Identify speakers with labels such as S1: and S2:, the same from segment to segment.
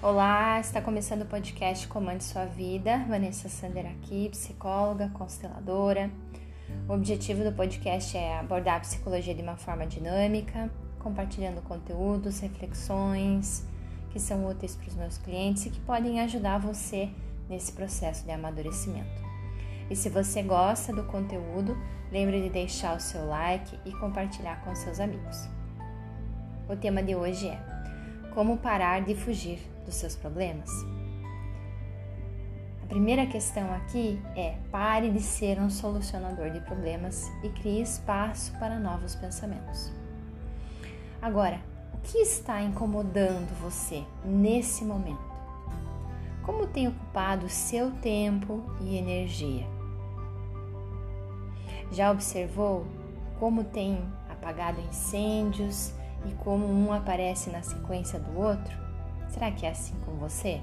S1: Olá, está começando o podcast Comande Sua Vida. Vanessa Sander aqui, psicóloga, consteladora. O objetivo do podcast é abordar a psicologia de uma forma dinâmica, compartilhando conteúdos, reflexões que são úteis para os meus clientes e que podem ajudar você nesse processo de amadurecimento. E se você gosta do conteúdo, lembre de deixar o seu like e compartilhar com seus amigos. O tema de hoje é como parar de fugir dos seus problemas. A primeira questão aqui é pare de ser um solucionador de problemas e crie espaço para novos pensamentos. Agora, o que está incomodando você nesse momento? Como tem ocupado seu tempo e energia? Já observou como tem apagado incêndios e como um aparece na sequência do outro? Será que é assim com você?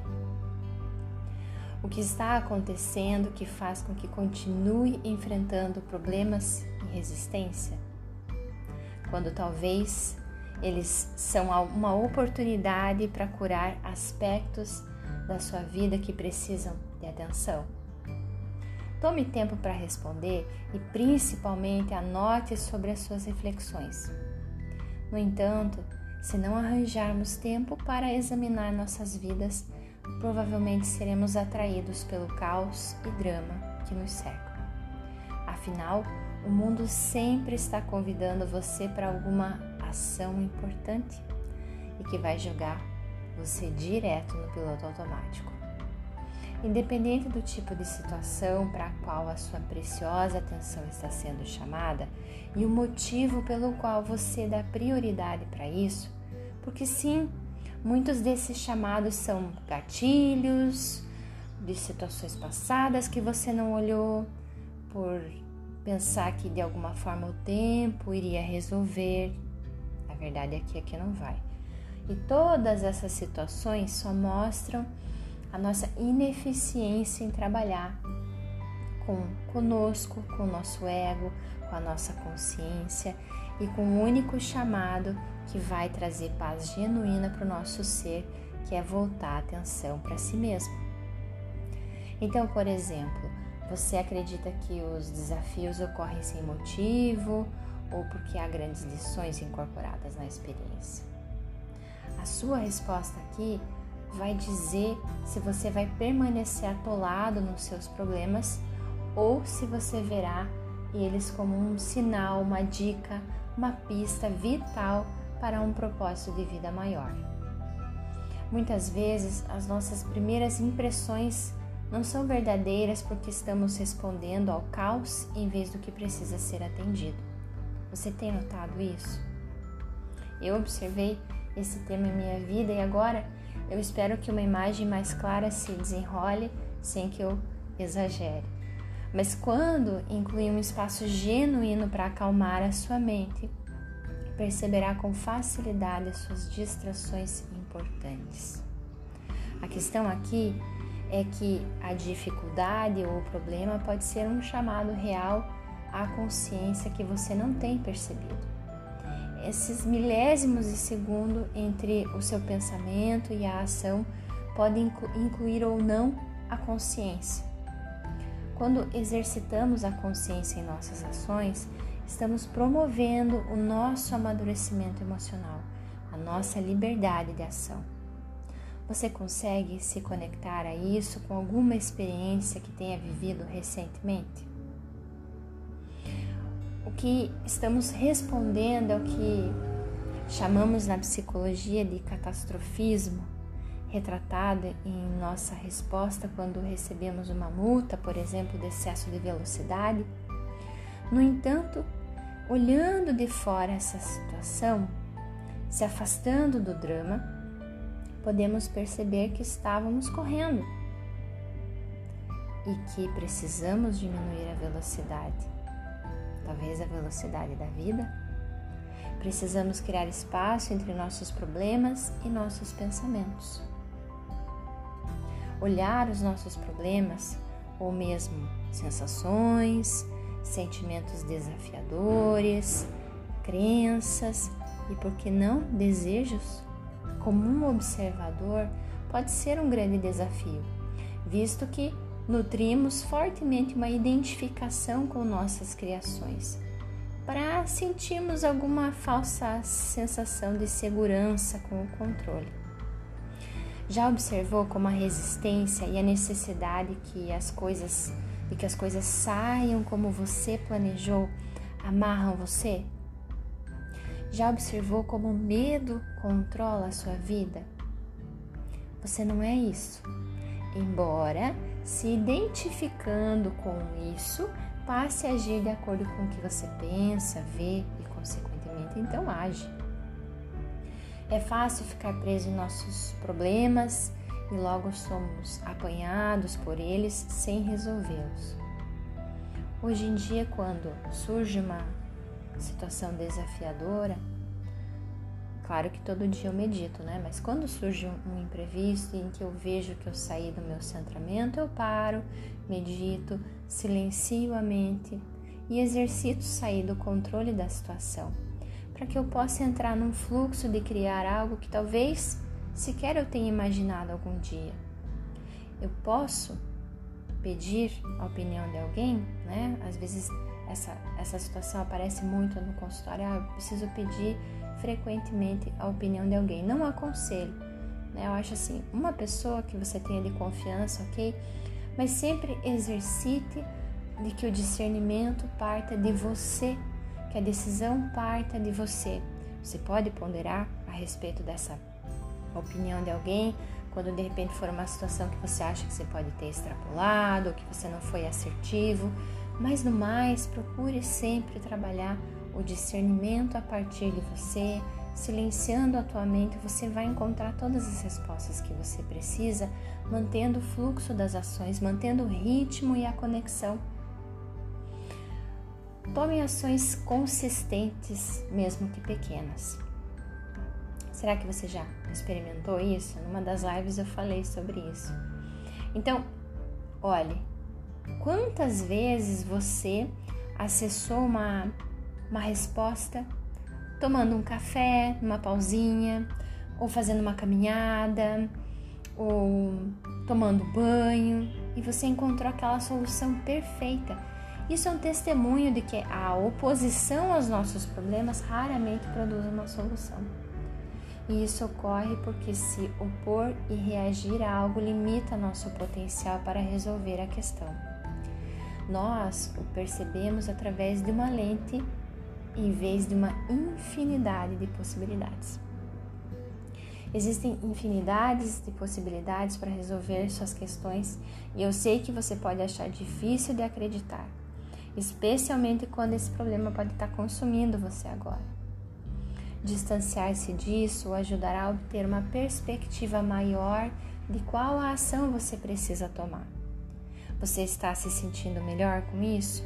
S1: O que está acontecendo que faz com que continue enfrentando problemas e resistência? Quando talvez eles são uma oportunidade para curar aspectos da sua vida que precisam de atenção. Tome tempo para responder e principalmente anote sobre as suas reflexões. No entanto, se não arranjarmos tempo para examinar nossas vidas, provavelmente seremos atraídos pelo caos e drama que nos cercam. Afinal, o mundo sempre está convidando você para alguma ação importante e que vai jogar você direto no piloto automático. Independente do tipo de situação para a qual a sua preciosa atenção está sendo chamada e o motivo pelo qual você dá prioridade para isso, porque sim, muitos desses chamados são gatilhos de situações passadas que você não olhou por pensar que de alguma forma o tempo iria resolver. A verdade é que aqui não vai. E todas essas situações só mostram a nossa ineficiência em trabalhar com conosco, com o nosso ego, com a nossa consciência e com o único chamado que vai trazer paz genuína para o nosso ser, que é voltar a atenção para si mesmo. Então, por exemplo, você acredita que os desafios ocorrem sem motivo ou porque há grandes lições incorporadas na experiência? A sua resposta aqui vai dizer se você vai permanecer atolado nos seus problemas ou se você verá eles como um sinal, uma dica, uma pista vital para um propósito de vida maior. Muitas vezes as nossas primeiras impressões não são verdadeiras porque estamos respondendo ao caos em vez do que precisa ser atendido. Você tem notado isso? Eu observei esse tema em minha vida e agora eu espero que uma imagem mais clara se desenrole sem que eu exagere. Mas quando incluir um espaço genuíno para acalmar a sua mente, perceberá com facilidade as suas distrações importantes. A questão aqui é que a dificuldade ou o problema pode ser um chamado real à consciência que você não tem percebido esses milésimos de segundo entre o seu pensamento e a ação podem incluir ou não a consciência. Quando exercitamos a consciência em nossas ações, estamos promovendo o nosso amadurecimento emocional, a nossa liberdade de ação. Você consegue se conectar a isso com alguma experiência que tenha vivido recentemente? Que estamos respondendo é o que chamamos na psicologia de catastrofismo, retratado em nossa resposta quando recebemos uma multa, por exemplo, de excesso de velocidade. No entanto, olhando de fora essa situação, se afastando do drama, podemos perceber que estávamos correndo e que precisamos diminuir a velocidade talvez a velocidade da vida, precisamos criar espaço entre nossos problemas e nossos pensamentos. Olhar os nossos problemas, ou mesmo sensações, sentimentos desafiadores, crenças, e, por que não, desejos? Como um observador, pode ser um grande desafio, visto que nutrimos fortemente uma identificação com nossas criações, para sentirmos alguma falsa sensação de segurança com o controle. Já observou como a resistência e a necessidade que as coisas de que as coisas saiam como você planejou amarram você? Já observou como o medo controla a sua vida? Você não é isso. Embora se identificando com isso, passe a agir de acordo com o que você pensa, vê e, consequentemente, então age. É fácil ficar preso em nossos problemas e logo somos apanhados por eles sem resolvê-los. Hoje em dia, quando surge uma situação desafiadora, claro que todo dia eu medito, né? Mas quando surge um, imprevisto em que eu vejo que eu saí do meu centramento, eu paro, medito, silencio a mente e exercito sair do controle da situação, para que eu possa entrar num fluxo de criar algo que talvez sequer eu tenha imaginado algum dia. Eu posso pedir a opinião de alguém, né? Às vezes essa, essa situação aparece muito no consultório, ah, eu preciso pedir frequentemente a opinião de alguém. Não aconselho, né? Eu acho assim, uma pessoa que você tenha de confiança, ok? Mas sempre exercite de que o discernimento parta de você, que a decisão parta de você. Você pode ponderar a respeito dessa opinião de alguém, quando de repente for uma situação que você acha que você pode ter extrapolado, ou que você não foi assertivo, mas no mais, procure sempre trabalhar o discernimento a partir de você, silenciando a tua mente, você vai encontrar todas as respostas que você precisa, mantendo o fluxo das ações, mantendo o ritmo e a conexão. Tome ações consistentes, mesmo que pequenas. Será que você já experimentou isso? Numa das lives eu falei sobre isso. Então, olhe, quantas vezes você acessou uma, uma resposta tomando um café, uma pausinha, ou fazendo uma caminhada, ou tomando banho, e você encontrou aquela solução perfeita. Isso é um testemunho de que a oposição aos nossos problemas raramente produz uma solução. E isso ocorre porque se opor e reagir a algo limita nosso potencial para resolver a questão. Nós o percebemos através de uma lente em vez de uma infinidade de possibilidades. Existem infinidades de possibilidades para resolver suas questões e eu sei que você pode achar difícil de acreditar, especialmente quando esse problema pode estar consumindo você agora. Distanciar-se disso ajudará a obter uma perspectiva maior de qual a ação você precisa tomar. Você está se sentindo melhor com isso?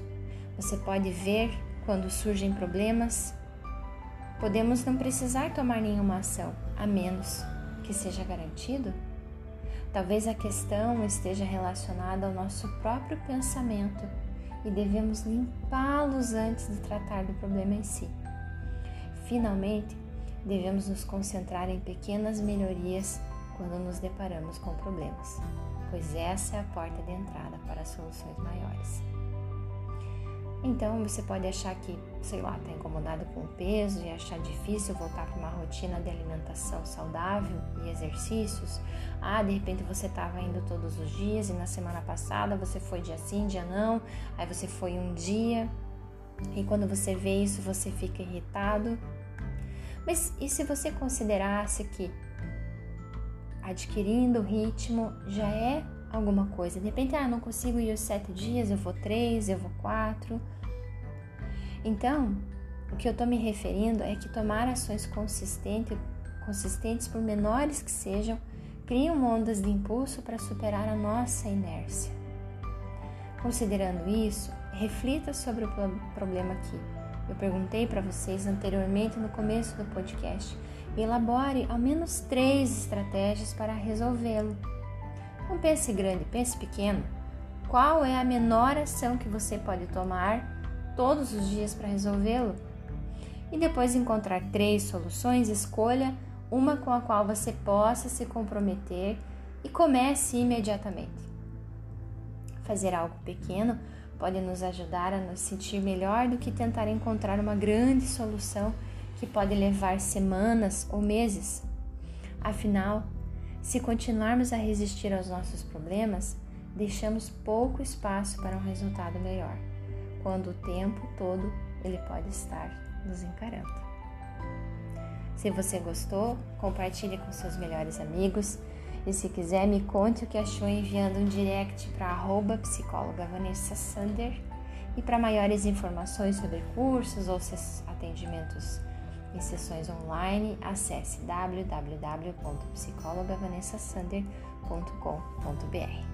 S1: Você pode ver quando surgem problemas? Podemos não precisar tomar nenhuma ação, a menos que seja garantido? Talvez a questão esteja relacionada ao nosso próprio pensamento e devemos limpá-los antes de tratar do problema em si. Finalmente, devemos nos concentrar em pequenas melhorias quando nos deparamos com problemas, pois essa é a porta de entrada para soluções maiores. Então você pode achar que, sei lá, está incomodado com o peso e achar difícil voltar para uma rotina de alimentação saudável e exercícios. Ah, de repente você estava indo todos os dias e na semana passada você foi dia sim, dia não, aí você foi um dia e quando você vê isso você fica irritado mas e se você considerasse que adquirindo o ritmo já é alguma coisa? De repente, ah, não consigo ir os sete dias, eu vou três, eu vou quatro. Então, o que eu estou me referindo é que tomar ações consistentes, consistentes, por menores que sejam, criam ondas de impulso para superar a nossa inércia. Considerando isso, reflita sobre o problema aqui eu perguntei para vocês anteriormente no começo do podcast. Elabore ao menos três estratégias para resolvê-lo. Não pense grande, pense pequeno. Qual é a menor ação que você pode tomar todos os dias para resolvê-lo? e depois encontrar três soluções, escolha uma com a qual você possa se comprometer e comece imediatamente. Fazer algo pequeno pode nos ajudar a nos sentir melhor do que tentar encontrar uma grande solução que pode levar semanas ou meses. Afinal, se continuarmos a resistir aos nossos problemas, deixamos pouco espaço para um resultado melhor, quando o tempo todo ele pode estar nos encarando. Se você gostou, compartilhe com seus melhores amigos e se quiser me conte o que achou enviando um direct para psicóloga Vanessa Sander e para maiores informações sobre cursos ou atendimentos em sessões online, acesse www.psicologavanessasander.com.br.